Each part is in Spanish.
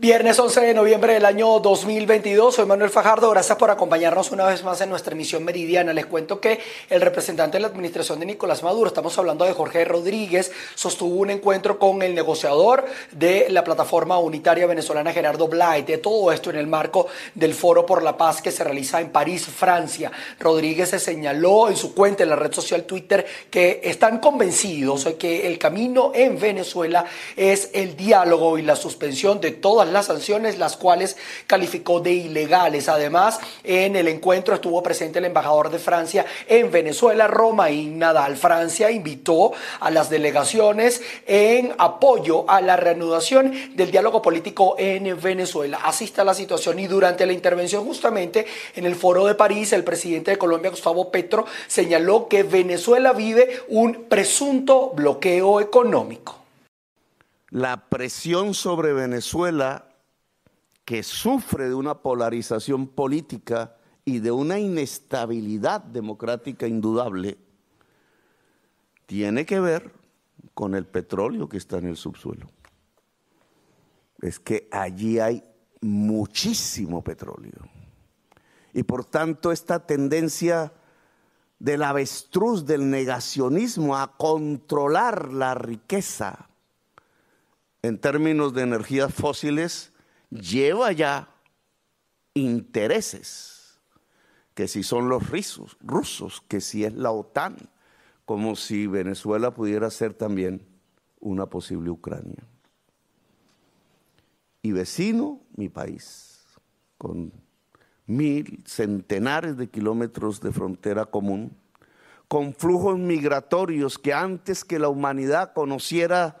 Viernes 11 de noviembre del año 2022, soy Manuel Fajardo, gracias por acompañarnos una vez más en nuestra emisión meridiana. Les cuento que el representante de la administración de Nicolás Maduro, estamos hablando de Jorge Rodríguez, sostuvo un encuentro con el negociador de la plataforma unitaria venezolana Gerardo Blay, de todo esto en el marco del Foro por la Paz que se realiza en París, Francia. Rodríguez se señaló en su cuenta en la red social Twitter que están convencidos de que el camino en Venezuela es el diálogo y la suspensión de todas las sanciones, las cuales calificó de ilegales. Además, en el encuentro estuvo presente el embajador de Francia en Venezuela, Romain Nadal. Francia invitó a las delegaciones en apoyo a la reanudación del diálogo político en Venezuela. Así está la situación y durante la intervención justamente en el foro de París, el presidente de Colombia, Gustavo Petro, señaló que Venezuela vive un presunto bloqueo económico. La presión sobre Venezuela que sufre de una polarización política y de una inestabilidad democrática indudable, tiene que ver con el petróleo que está en el subsuelo. Es que allí hay muchísimo petróleo. Y por tanto esta tendencia del avestruz, del negacionismo a controlar la riqueza en términos de energías fósiles, lleva ya intereses, que si son los rusos, rusos, que si es la OTAN, como si Venezuela pudiera ser también una posible Ucrania. Y vecino, mi país, con mil, centenares de kilómetros de frontera común, con flujos migratorios que antes que la humanidad conociera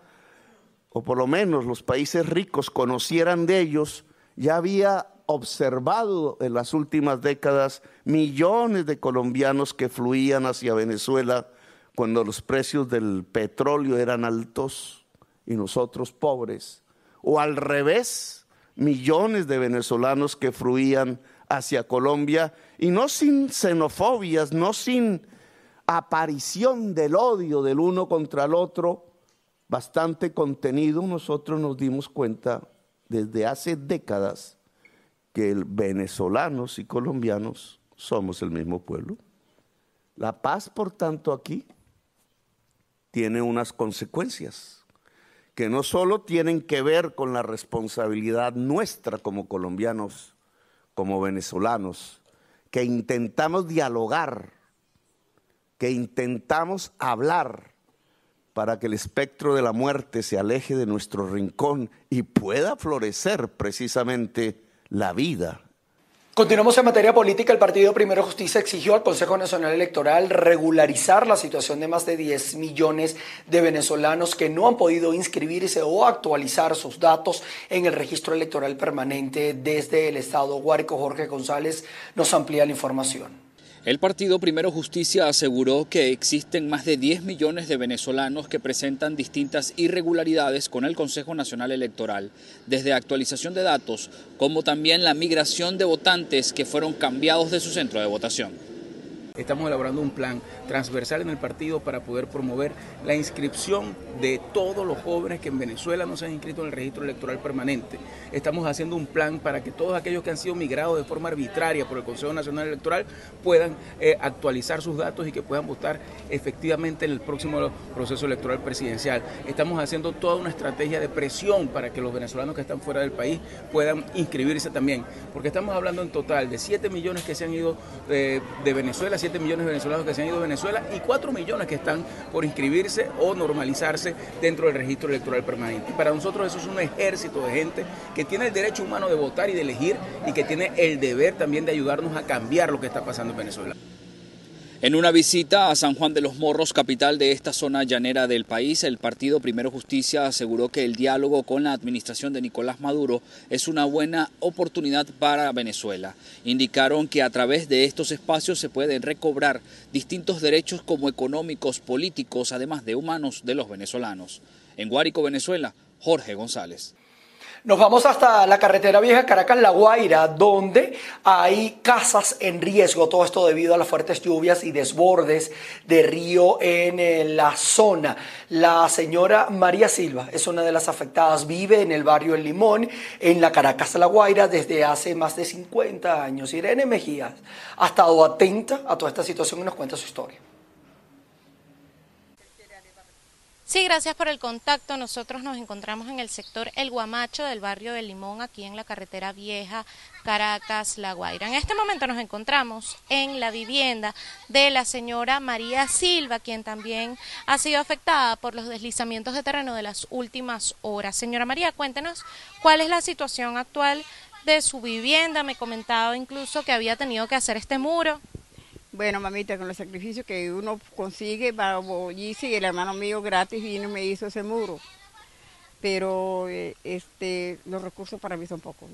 o por lo menos los países ricos conocieran de ellos, ya había observado en las últimas décadas millones de colombianos que fluían hacia Venezuela cuando los precios del petróleo eran altos y nosotros pobres. O al revés, millones de venezolanos que fluían hacia Colombia y no sin xenofobias, no sin aparición del odio del uno contra el otro, bastante contenido, nosotros nos dimos cuenta desde hace décadas que venezolanos y colombianos somos el mismo pueblo. La paz, por tanto, aquí tiene unas consecuencias que no solo tienen que ver con la responsabilidad nuestra como colombianos, como venezolanos, que intentamos dialogar, que intentamos hablar, para que el espectro de la muerte se aleje de nuestro rincón y pueda florecer precisamente la vida. Continuamos en materia política. El Partido Primero Justicia exigió al Consejo Nacional Electoral regularizar la situación de más de 10 millones de venezolanos que no han podido inscribirse o actualizar sus datos en el registro electoral permanente desde el Estado. Guárico Jorge González nos amplía la información. El partido Primero Justicia aseguró que existen más de 10 millones de venezolanos que presentan distintas irregularidades con el Consejo Nacional Electoral, desde actualización de datos como también la migración de votantes que fueron cambiados de su centro de votación. Estamos elaborando un plan transversal en el partido para poder promover la inscripción de todos los jóvenes que en Venezuela no se han inscrito en el registro electoral permanente. Estamos haciendo un plan para que todos aquellos que han sido migrados de forma arbitraria por el Consejo Nacional Electoral puedan eh, actualizar sus datos y que puedan votar efectivamente en el próximo proceso electoral presidencial. Estamos haciendo toda una estrategia de presión para que los venezolanos que están fuera del país puedan inscribirse también, porque estamos hablando en total de 7 millones que se han ido de, de Venezuela, 7 millones de venezolanos que se han ido de Venezuela y 4 millones que están por inscribirse o normalizarse dentro del registro electoral permanente. para nosotros eso es un ejército de gente que tiene el derecho humano de votar y de elegir y que tiene el deber también de ayudarnos a cambiar lo que está pasando en Venezuela. En una visita a San Juan de los Morros, capital de esta zona llanera del país, el partido Primero Justicia aseguró que el diálogo con la administración de Nicolás Maduro es una buena oportunidad para Venezuela. Indicaron que a través de estos espacios se pueden recobrar distintos derechos como económicos, políticos, además de humanos de los venezolanos. En Guárico, Venezuela, Jorge González. Nos vamos hasta la carretera vieja Caracas-La Guaira, donde hay casas en riesgo, todo esto debido a las fuertes lluvias y desbordes de río en eh, la zona. La señora María Silva es una de las afectadas, vive en el barrio El Limón, en la Caracas-La Guaira, desde hace más de 50 años. Irene Mejías ha estado atenta a toda esta situación y nos cuenta su historia. Sí, gracias por el contacto. Nosotros nos encontramos en el sector El Guamacho del barrio de Limón, aquí en la carretera vieja Caracas, La Guaira. En este momento nos encontramos en la vivienda de la señora María Silva, quien también ha sido afectada por los deslizamientos de terreno de las últimas horas. Señora María, cuéntenos cuál es la situación actual de su vivienda. Me comentaba incluso que había tenido que hacer este muro. Bueno, mamita, con los sacrificios que uno consigue, y el hermano mío gratis vino y me hizo ese muro. Pero eh, este, los recursos para mí son pocos.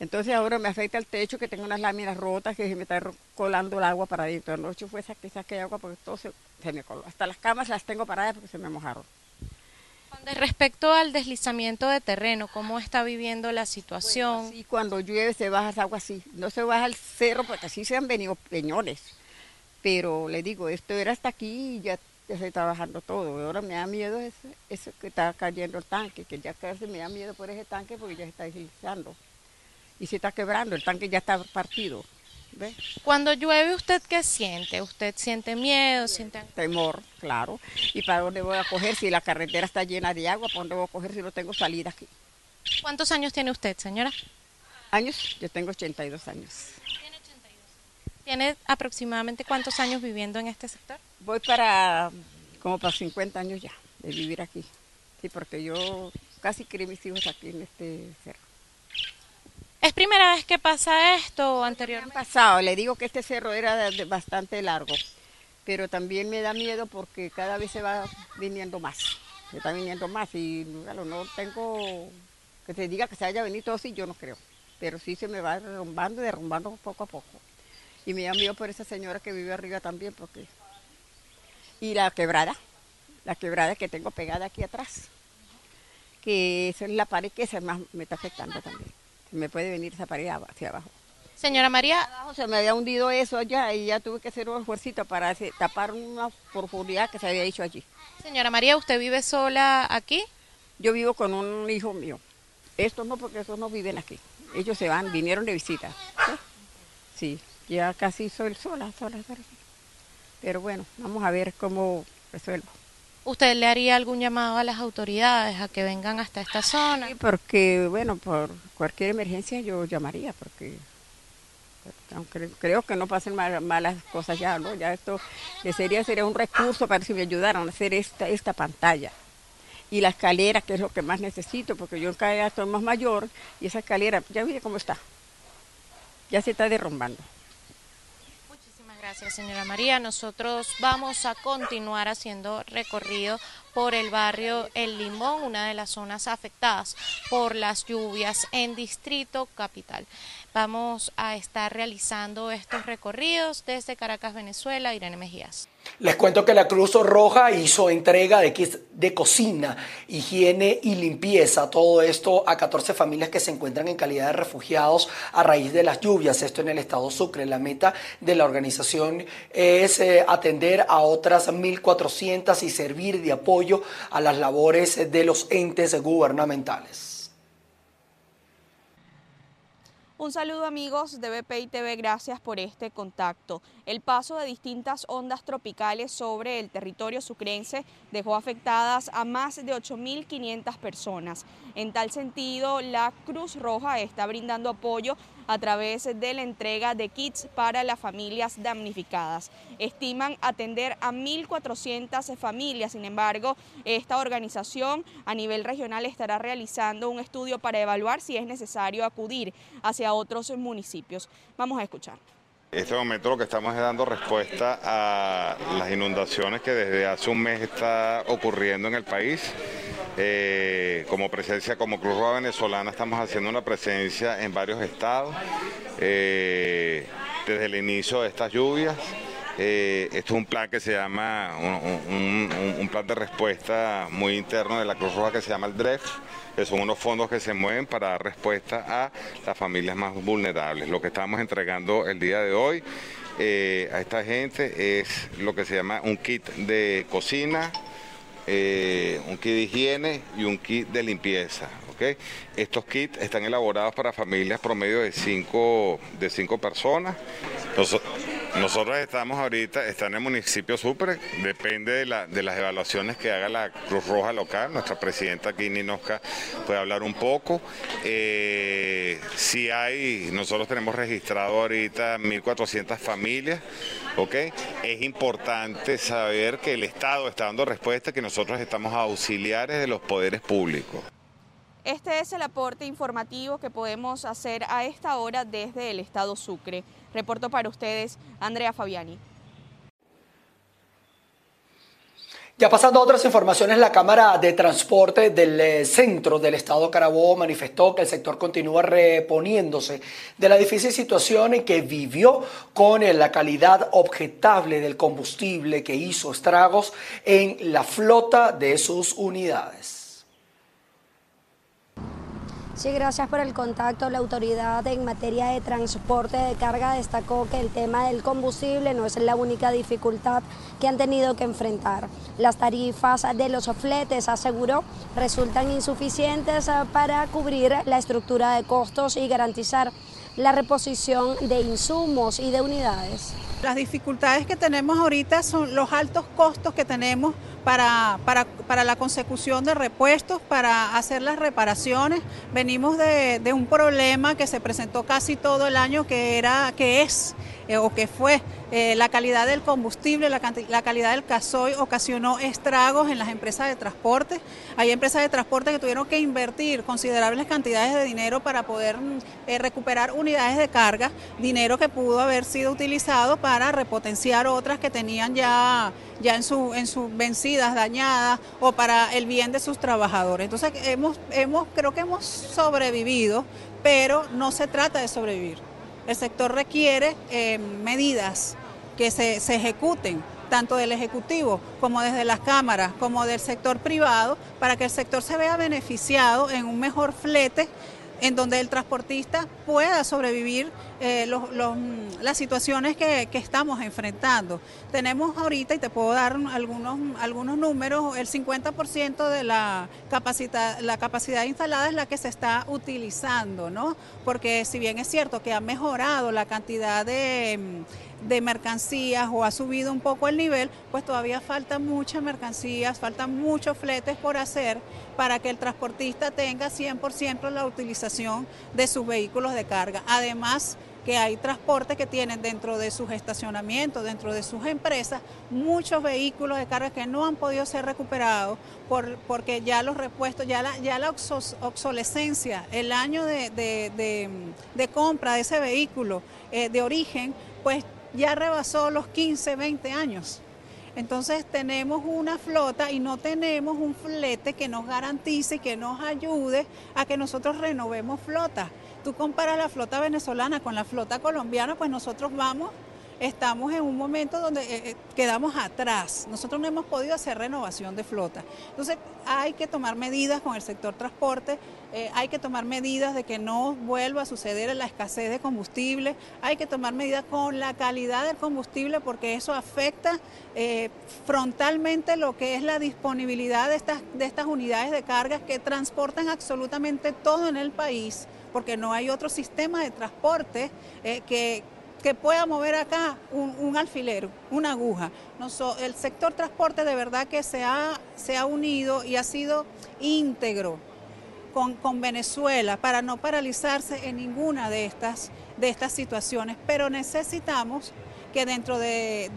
Entonces ahora me afecta el techo, que tengo unas láminas rotas, que se me está colando el agua para adentro. Anoche fue esa que saqué agua porque todo se, me coló. Hasta las camas las tengo paradas porque se me mojaron. Respecto al deslizamiento de terreno, ¿cómo está viviendo la situación? Y cuando llueve se baja esa agua así. No se baja al cerro porque así se han venido peñones. Pero le digo, esto era hasta aquí y ya, se está bajando todo. Ahora me da miedo eso, que está cayendo el tanque, que ya casi me da miedo por ese tanque porque ya se está deslizando. Y se está quebrando, el tanque ya está partido. Cuando llueve, ¿usted qué siente? ¿Usted siente miedo? siente Temor, claro. ¿Y para dónde voy a coger si la carretera está llena de agua? ¿Para dónde voy a coger si no tengo salida aquí? ¿Cuántos años tiene usted, señora? Años, yo tengo 82 años. ¿Tiene 82? ¿Tiene aproximadamente cuántos años viviendo en este sector? Voy para, como para 50 años ya, de vivir aquí. Sí, porque yo casi crié mis hijos aquí en este cerro. ¿Es primera vez que pasa esto o anteriormente? Pasado, le digo que este cerro era bastante largo, pero también me da miedo porque cada vez se va viniendo más, se está viniendo más y no tengo que te diga que se haya venido todo así, yo no creo, pero sí se me va derrumbando y derrumbando poco a poco. Y me da miedo por esa señora que vive arriba también porque... Y la quebrada, la quebrada que tengo pegada aquí atrás, que esa es la pared que se me está afectando también me puede venir esa pared hacia abajo. Señora María. se me había hundido eso allá y ya tuve que hacer un esfuerzo para tapar una profundidad que se había hecho allí. Señora María, ¿usted vive sola aquí? Yo vivo con un hijo mío. Estos no, porque estos no viven aquí. Ellos se van, vinieron de visita. Sí, ya casi soy sola, sola, sola. Pero bueno, vamos a ver cómo resuelvo. ¿Usted le haría algún llamado a las autoridades a que vengan hasta esta zona? Sí, porque, bueno, por cualquier emergencia yo llamaría, porque aunque creo que no pasen malas cosas ya, ¿no? Ya esto sería, sería un recurso para si me ayudaran a hacer esta, esta pantalla. Y la escalera, que es lo que más necesito, porque yo cada día estoy más mayor, y esa escalera, ya mire cómo está, ya se está derrumbando. Gracias, señora María. Nosotros vamos a continuar haciendo recorrido por el barrio El Limón, una de las zonas afectadas por las lluvias en Distrito Capital. Vamos a estar realizando estos recorridos desde Caracas, Venezuela. Irene Mejías. Les cuento que la Cruz Roja hizo entrega de kits de cocina, higiene y limpieza, todo esto a 14 familias que se encuentran en calidad de refugiados a raíz de las lluvias, esto en el estado Sucre. La meta de la organización es eh, atender a otras 1.400 y servir de apoyo a las labores de los entes gubernamentales. Un saludo amigos de BPI TV, gracias por este contacto. El paso de distintas ondas tropicales sobre el territorio sucrense dejó afectadas a más de 8.500 personas. En tal sentido, la Cruz Roja está brindando apoyo a través de la entrega de kits para las familias damnificadas. Estiman atender a 1.400 familias, sin embargo, esta organización a nivel regional estará realizando un estudio para evaluar si es necesario acudir hacia otros municipios. Vamos a escuchar. En este momento lo que estamos es dando respuesta a las inundaciones que desde hace un mes está ocurriendo en el país. Eh, como presencia, como Cruz Roja Venezolana, estamos haciendo una presencia en varios estados eh, desde el inicio de estas lluvias. Eh, esto es un plan que se llama, un, plan de respuesta muy interno de la Cruz Roja que se llama el DREF, que son unos fondos que se mueven para dar respuesta a las familias más vulnerables. Lo que estamos entregando el día de hoy eh, a esta gente es lo que se llama un kit de cocina, eh, un kit de higiene y un kit de limpieza. Estos kits están elaborados para familias promedio de cinco, de cinco personas. Nosotros estamos ahorita, está en el municipio Sucre, depende de, las evaluaciones que haga la Cruz Roja local. Nuestra presidenta aquí, Ninosca, puede hablar un poco. Eh, si hay, nosotros tenemos registrado ahorita 1.400 familias. Es importante saber que el Estado está dando respuesta, que nosotros estamos auxiliares de los poderes públicos. Este es el aporte informativo que podemos hacer a esta hora desde el Estado Sucre. Reporto para ustedes, Andrea Fabiani. Ya pasando a otras informaciones, la Cámara de Transporte del eh, Centro del Estado Carabobo manifestó que el sector continúa reponiéndose de la difícil situación que vivió con eh, la calidad objetable del combustible que hizo estragos en la flota de sus unidades. Sí, gracias por el contacto. La autoridad en materia de transporte de carga destacó que el tema del combustible no es la única dificultad que han tenido que enfrentar. Las tarifas de los fletes, aseguró, resultan insuficientes para cubrir la estructura de costos y garantizar la reposición de insumos y de unidades. Las dificultades que tenemos ahorita son los altos costos que tenemos para, para, la consecución de repuestos, para hacer las reparaciones. Venimos de, de, un problema que se presentó casi todo el año, que, era, que es eh, o que fue eh, la calidad del combustible, la, calidad del gasoil ocasionó estragos en las empresas de transporte. Hay empresas de transporte que tuvieron que invertir considerables cantidades de dinero para poder mm, eh, recuperar unidades de carga, dinero que pudo haber sido utilizado para repotenciar otras que tenían ya, ya en sus en su vencidas, dañadas o para el bien de sus trabajadores. Entonces hemos, hemos, creo que hemos sobrevivido, pero no se trata de sobrevivir. El sector requiere medidas que se, ejecuten tanto del Ejecutivo como desde las cámaras, como del sector privado, para que el sector se vea beneficiado en un mejor flete en donde el transportista pueda sobrevivir eh, las situaciones que, estamos enfrentando. Tenemos ahorita, y te puedo dar algunos, algunos números, el 50% de la capacidad, la capacidad instalada es la que se está utilizando, ¿no? Porque si bien es cierto que ha mejorado la cantidad de de mercancías o ha subido un poco el nivel, pues todavía faltan muchas mercancías, faltan muchos fletes por hacer para que el transportista tenga 100% la utilización de sus vehículos de carga. Además, que hay transportes que tienen dentro de sus estacionamientos, dentro de sus empresas, muchos vehículos de carga que no han podido ser recuperados por, porque ya los repuestos, ya la, obsolescencia, el año de, compra de ese vehículo eh, de origen, pues ya rebasó los 15, 20 años. Entonces tenemos una flota y no tenemos un flete que nos garantice y que nos ayude a que nosotros renovemos flota. Tú comparas la flota venezolana con la flota colombiana, pues nosotros vamos estamos en un momento donde eh, eh, quedamos atrás. Nosotros no hemos podido hacer renovación de flota. Entonces hay que tomar medidas con el sector transporte, eh, hay que tomar medidas de que no vuelva a suceder la escasez de combustible, hay que tomar medidas con la calidad del combustible porque eso afecta frontalmente lo que es la disponibilidad de estas, de estas unidades de cargas que transportan absolutamente todo en el país porque no hay otro sistema de transporte que, que pueda mover acá un, alfiler, una aguja. el sector transporte de verdad que se ha, se ha unido y ha sido íntegro con, con, Venezuela para no paralizarse en ninguna de estas, de estas situaciones, pero necesitamos que dentro de,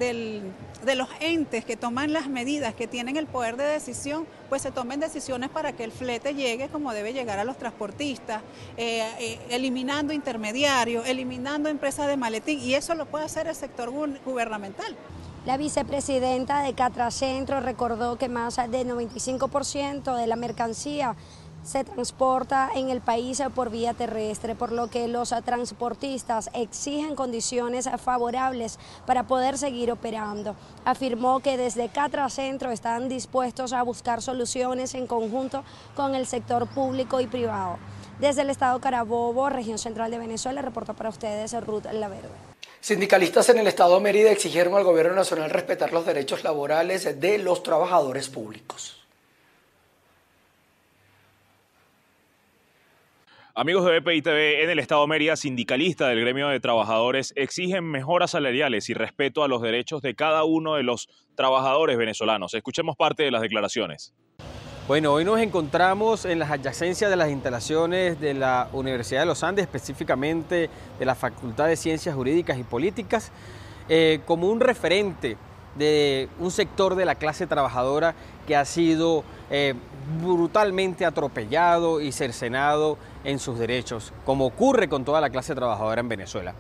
los entes que toman las medidas, que tienen el poder de decisión, pues se tomen decisiones para que el flete llegue como debe llegar a los transportistas, eh, eh, eliminando intermediarios, eliminando empresas de maletín, y eso lo puede hacer el sector gubernamental. La vicepresidenta de Catracentro recordó que más del 95% de la mercancía se transporta en el país por vía terrestre, por lo que los transportistas exigen condiciones favorables para poder seguir operando. Afirmó que desde Catra Centro están dispuestos a buscar soluciones en conjunto con el sector público y privado. Desde el estado Carabobo, región central de Venezuela, reporta para ustedes Ruth Laverde. Sindicalistas en el estado de Mérida exigieron al gobierno nacional respetar los derechos laborales de los trabajadores públicos. Amigos de BPI TV, en el Estado de Mérida, sindicalistas del gremio de trabajadores exigen mejoras salariales y respeto a los derechos de cada uno de los trabajadores venezolanos. Escuchemos parte de las declaraciones. Bueno, hoy nos encontramos en las adyacencias de las instalaciones de la Universidad de los Andes, específicamente de la Facultad de Ciencias Jurídicas y Políticas, eh, como un referente de un sector de la clase trabajadora que ha sido eh, brutalmente atropellado y cercenado en sus derechos, como ocurre con toda la clase trabajadora en Venezuela.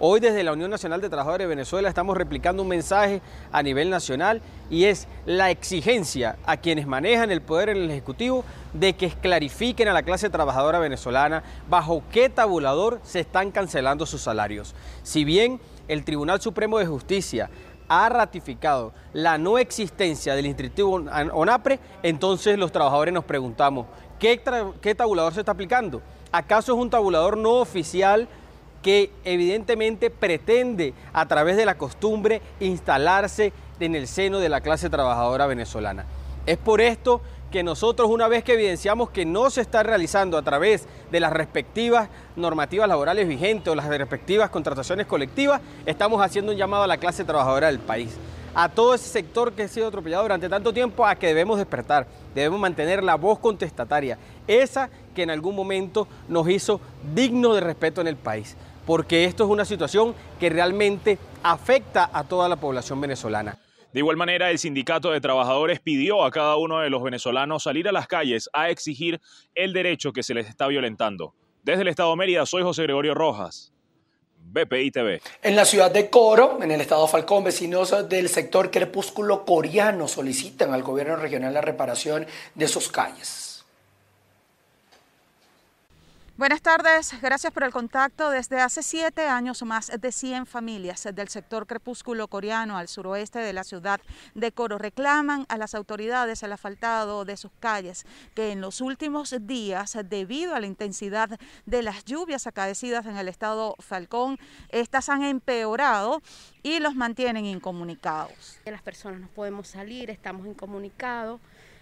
Hoy desde la Unión Nacional de Trabajadores de Venezuela estamos replicando un mensaje a nivel nacional y es la exigencia a quienes manejan el poder en el Ejecutivo de que clarifiquen a la clase trabajadora venezolana bajo qué tabulador se están cancelando sus salarios. Si bien el Tribunal Supremo de Justicia ha ratificado la no existencia del Instituto ONAPRE, entonces los trabajadores nos preguntamos, ¿qué, ¿qué, tabulador se está aplicando? ¿Acaso es un tabulador no oficial que evidentemente pretende a través de la costumbre instalarse en el seno de la clase trabajadora venezolana? Es por esto que nosotros una vez que evidenciamos que no se está realizando a través de las respectivas normativas laborales vigentes o las respectivas contrataciones colectivas, estamos haciendo un llamado a la clase trabajadora del país a todo ese sector que ha sido atropellado durante tanto tiempo a que debemos despertar, debemos mantener la voz contestataria, esa que en algún momento nos hizo digno de respeto en el país, porque esto es una situación que realmente afecta a toda la población venezolana. De igual manera, el sindicato de trabajadores pidió a cada uno de los venezolanos salir a las calles a exigir el derecho que se les está violentando. Desde el Estado de Mérida, soy José Gregorio Rojas. BPI TV. En la ciudad de Coro, en el estado Falcón, vecinos del sector crepúsculo coreano solicitan al gobierno regional la reparación de sus calles. Buenas tardes, gracias por el contacto. Desde hace siete años, más de 100 familias del sector crepúsculo coreano al suroeste de la ciudad de Coro reclaman a las autoridades el asfaltado de sus calles, que en los últimos días, debido a la intensidad de las lluvias acaecidas en el estado Falcón, estas han empeorado y los mantienen incomunicados. Las personas no podemos salir, estamos incomunicados,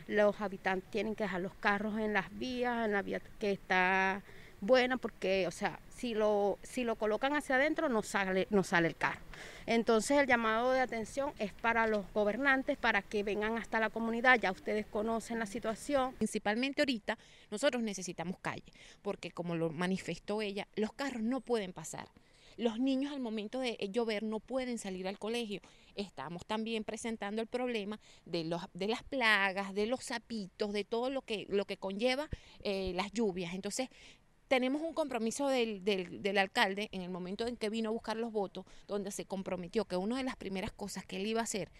los habitantes tienen que dejar los carros en las vías, en la vía que está buena porque, o sea, si lo, si lo colocan hacia adentro no sale, no sale el carro. Entonces el llamado de atención es para los gobernantes, para que vengan hasta la comunidad, ya ustedes conocen la situación. Principalmente ahorita nosotros necesitamos calle, porque como lo manifestó ella, los carros no pueden pasar. Los niños al momento de llover no pueden salir al colegio. Estamos también presentando el problema de, los, de las plagas, de los sapitos, de todo lo que, lo que conlleva eh, las lluvias. Entonces, tenemos un compromiso del, del, alcalde en el momento en que vino a buscar los votos, donde se comprometió que una de las primeras cosas que él iba a hacer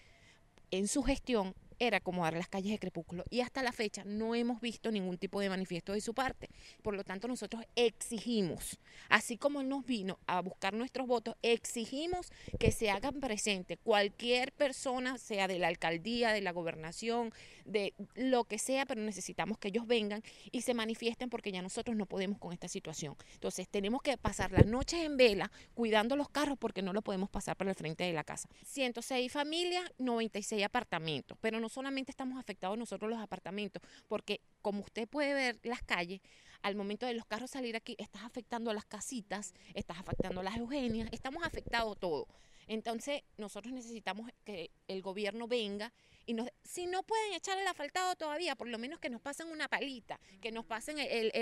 en su gestión era acomodar las calles de Crepúsculo y hasta la fecha no hemos visto ningún tipo de manifiesto de su parte. Por lo tanto, nosotros exigimos, así como él nos vino a buscar nuestros votos, exigimos que se hagan presentes cualquier persona, sea de la alcaldía, de la gobernación, de lo que sea, pero necesitamos que ellos vengan y se manifiesten porque ya nosotros no podemos con esta situación. Entonces, tenemos que pasar las noches en vela cuidando los carros porque no lo podemos pasar por el frente de la casa. 106 familias, 96 apartamentos, pero no solamente estamos afectados nosotros los apartamentos, porque como usted puede ver las calles, al momento de los carros salir aquí, estás afectando a las casitas, estás afectando a las Eugenias, estamos afectados todo. Entonces, nosotros necesitamos que el gobierno venga y nos, si no pueden echar el asfaltado todavía, por lo menos que nos pasen una palita, que nos pasen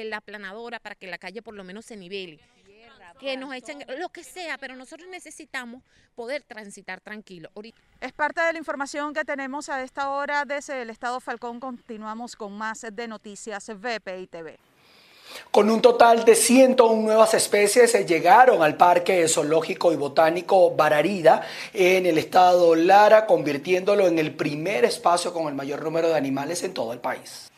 la aplanadora para que la calle por lo menos se nivele que nos echen lo que sea, pero nosotros necesitamos poder transitar tranquilo. Es parte de la información que tenemos a esta hora desde el Estado Falcón. Continuamos con más de noticias VPI TV. Con un total de 101 nuevas especies llegaron al Parque Zoológico y Botánico Bararida en el estado Lara, convirtiéndolo en el primer espacio con el mayor número de animales en todo el país.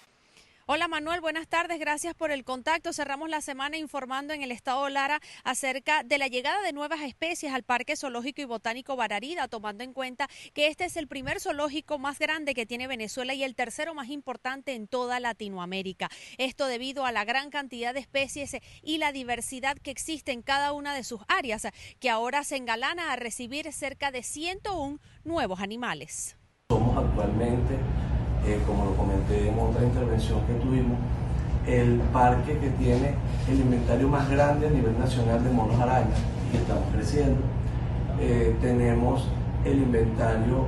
Hola Manuel, buenas tardes, gracias por el contacto. Cerramos la semana informando en el estado Lara acerca de la llegada de nuevas especies al Parque Zoológico y Botánico Bararida, tomando en cuenta que este es el primer zoológico más grande que tiene Venezuela y el tercero más importante en toda Latinoamérica. Esto debido a la gran cantidad de especies y la diversidad que existe en cada una de sus áreas, que ahora se engalana a recibir cerca de 101 nuevos animales. Somos actualmente eh, como lo comenté en otra intervención que tuvimos, el parque que tiene el inventario más grande a nivel nacional de monos arañas y estamos creciendo. Eh, tenemos el inventario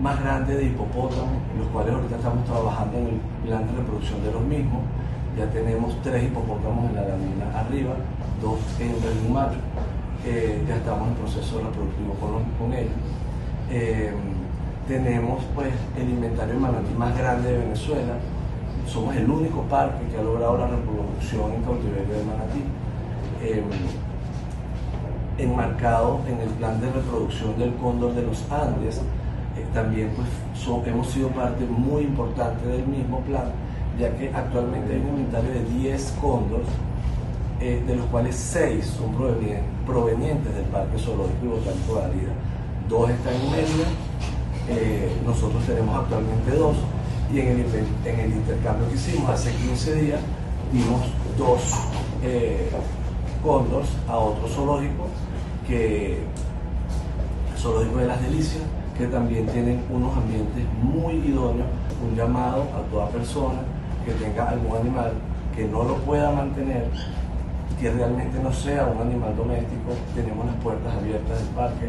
más grande de hipopótamos, los cuales ahorita estamos trabajando en el plan de reproducción de los mismos. Ya tenemos tres hipopótamos en la lamina arriba, dos en el macho. ya estamos en proceso reproductivo con, con ellos. Eh, tenemos pues el inventario de manatí más grande de Venezuela. Somos el único parque que ha logrado la reproducción en cautiverio de manatí. Em, enmarcado en el plan de reproducción del cóndor de los Andes, eh, también pues hemos sido parte muy importante del mismo plan, ya que actualmente hay un inventario de 10 cóndores, eh, de los cuales 6 son provenientes, del Parque Zoológico y Botánico de Arida. Dos están en Mérida eh, nosotros tenemos actualmente dos y en el, intercambio que hicimos hace 15 días dimos dos eh, a otro zoológico, que zoológico de las delicias, que también tienen unos ambientes muy idóneos, un llamado a toda persona que tenga algún animal que no lo pueda mantener que realmente no sea un animal doméstico, tenemos las puertas abiertas del parque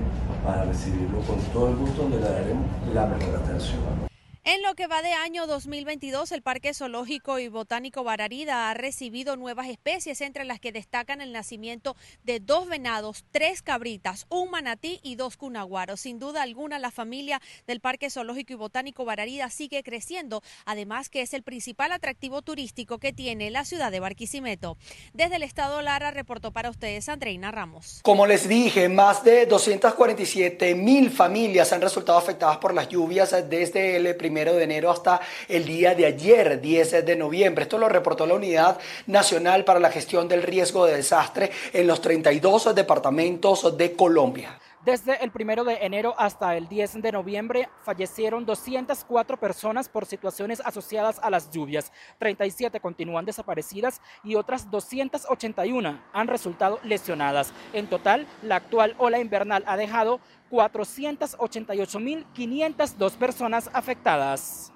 para recibirlo con todo el gusto, le daremos la mejor atención. En lo que va de año 2022, el Parque Zoológico y Botánico Bararida ha recibido nuevas especies, entre las que destacan el nacimiento de dos venados, tres cabritas, un manatí y dos cunaguaros. Sin duda alguna, la familia del Parque Zoológico y Botánico Bararida sigue creciendo, además que es el principal atractivo turístico que tiene la ciudad de Barquisimeto. Desde el estado Lara reportó para ustedes Andreina Ramos. Como les dije, más de 247 mil familias han resultado afectadas por las lluvias desde el primer de enero hasta el día de ayer, 10 de noviembre. Esto lo reportó la Unidad Nacional para la Gestión del Riesgo de Desastre en los 32 departamentos de Colombia. Desde el primero de enero hasta el 10 de noviembre fallecieron 204 personas por situaciones asociadas a las lluvias. 37 continúan desaparecidas y otras 281 han resultado lesionadas. En total, la actual ola invernal ha dejado 488.502 personas afectadas.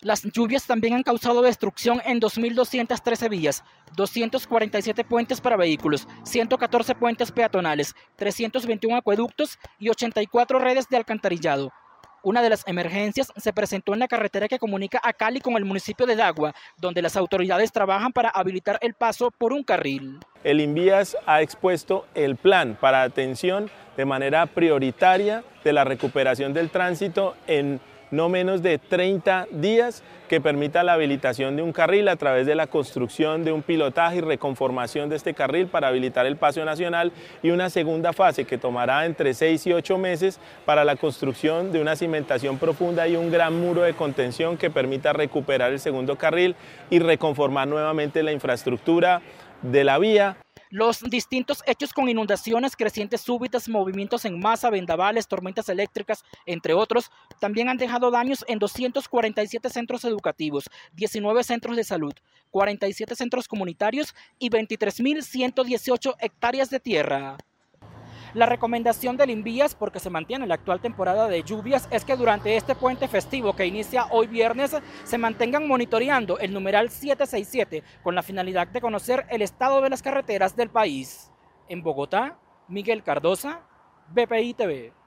Las lluvias también han causado destrucción en 2.213 vías, 247 puentes para vehículos, 114 puentes peatonales, 321 acueductos y 84 redes de alcantarillado. Una de las emergencias se presentó en la carretera que comunica a Cali con el municipio de Dagua, donde las autoridades trabajan para habilitar el paso por un carril. El Invías ha expuesto el plan para atención de manera prioritaria de la recuperación del tránsito en no menos de 30 días que permita la habilitación de un carril a través de la construcción de un pilotaje y reconformación de este carril para habilitar el paso nacional y una segunda fase que tomará entre 6 y 8 meses para la construcción de una cimentación profunda y un gran muro de contención que permita recuperar el segundo carril y reconformar nuevamente la infraestructura de la vía. Los distintos hechos con inundaciones, crecientes súbitas, movimientos en masa, vendavales, tormentas eléctricas, entre otros, también han dejado daños en 247 centros educativos, 19 centros de salud, 47 centros comunitarios y 23.118 hectáreas de tierra. La recomendación del Invías, porque se mantiene la actual temporada de lluvias, es que durante este puente festivo que inicia hoy viernes se mantengan monitoreando el numeral 767 con la finalidad de conocer el estado de las carreteras del país. En Bogotá, Miguel Cardosa, BPI TV.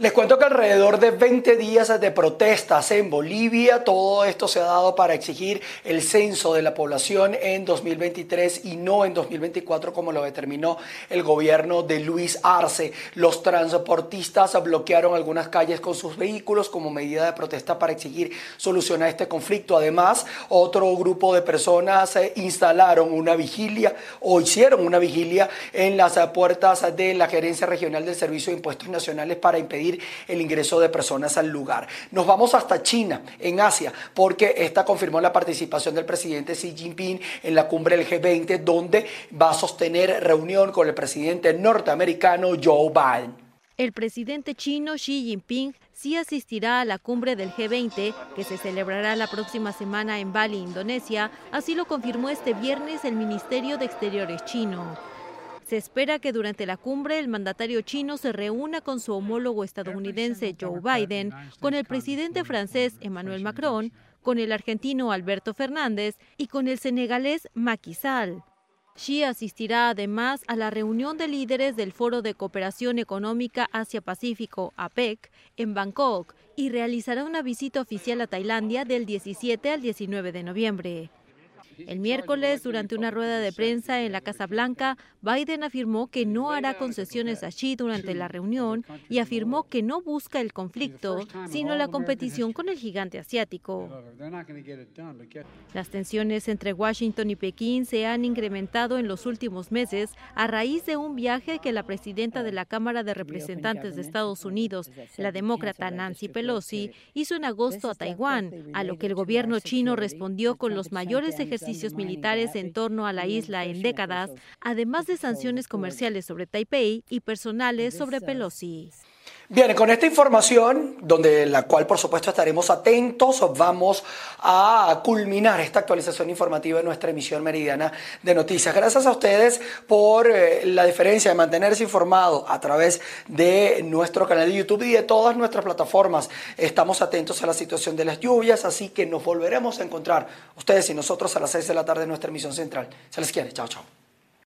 Les cuento que alrededor de 20 días de protestas en Bolivia, todo esto se ha dado para exigir el censo de la población en 2023 y no en 2024 como lo determinó el gobierno de Luis Arce. Los transportistas bloquearon algunas calles con sus vehículos como medida de protesta para exigir solución a este conflicto. Además, otro grupo de personas eh, instalaron una vigilia o hicieron una vigilia en las puertas de la Gerencia Regional del Servicio de Impuestos Nacionales para impedir el ingreso de personas al lugar. Nos vamos hasta China, en Asia, porque esta confirmó la participación del presidente Xi Jinping en la cumbre del G20, donde va a sostener reunión con el presidente norteamericano Joe Biden. El presidente chino Xi Jinping sí asistirá a la cumbre del G20 que se celebrará la próxima semana en Bali, Indonesia, así lo confirmó este viernes el Ministerio de Exteriores chino. Se espera que durante la cumbre el mandatario chino se reúna con su homólogo estadounidense Joe Biden, con el presidente francés Emmanuel Macron, con el argentino Alberto Fernández y con el senegalés Macky Sall. Xi asistirá además a la reunión de líderes del Foro de Cooperación Económica Asia-Pacífico, APEC, en Bangkok y realizará una visita oficial a Tailandia del 17 al 19 de noviembre. El miércoles, durante una rueda de prensa en la Casa Blanca, Biden afirmó que no hará concesiones a Xi durante la reunión y afirmó que no busca el conflicto, sino la competición con el gigante asiático. Las tensiones entre Washington y Pekín se han incrementado en los últimos meses a raíz de un viaje que la presidenta de la Cámara de Representantes de Estados Unidos, la demócrata Nancy Pelosi, hizo en agosto a Taiwán, a lo que el gobierno chino respondió con los mayores ejercicios militares en torno a la isla en décadas, además de sanciones comerciales sobre Taipei y personales sobre Pelosi. Bien, con esta información, donde la cual por supuesto estaremos atentos, vamos a culminar esta actualización informativa de nuestra emisión meridiana de noticias. Gracias a ustedes por eh, la diferencia de mantenerse informado a través de nuestro canal de YouTube y de todas nuestras plataformas. Estamos atentos a la situación de las lluvias, así que nos volveremos a encontrar ustedes y nosotros a las 6 de la tarde en nuestra emisión central. Se les quiere. Chao, chao.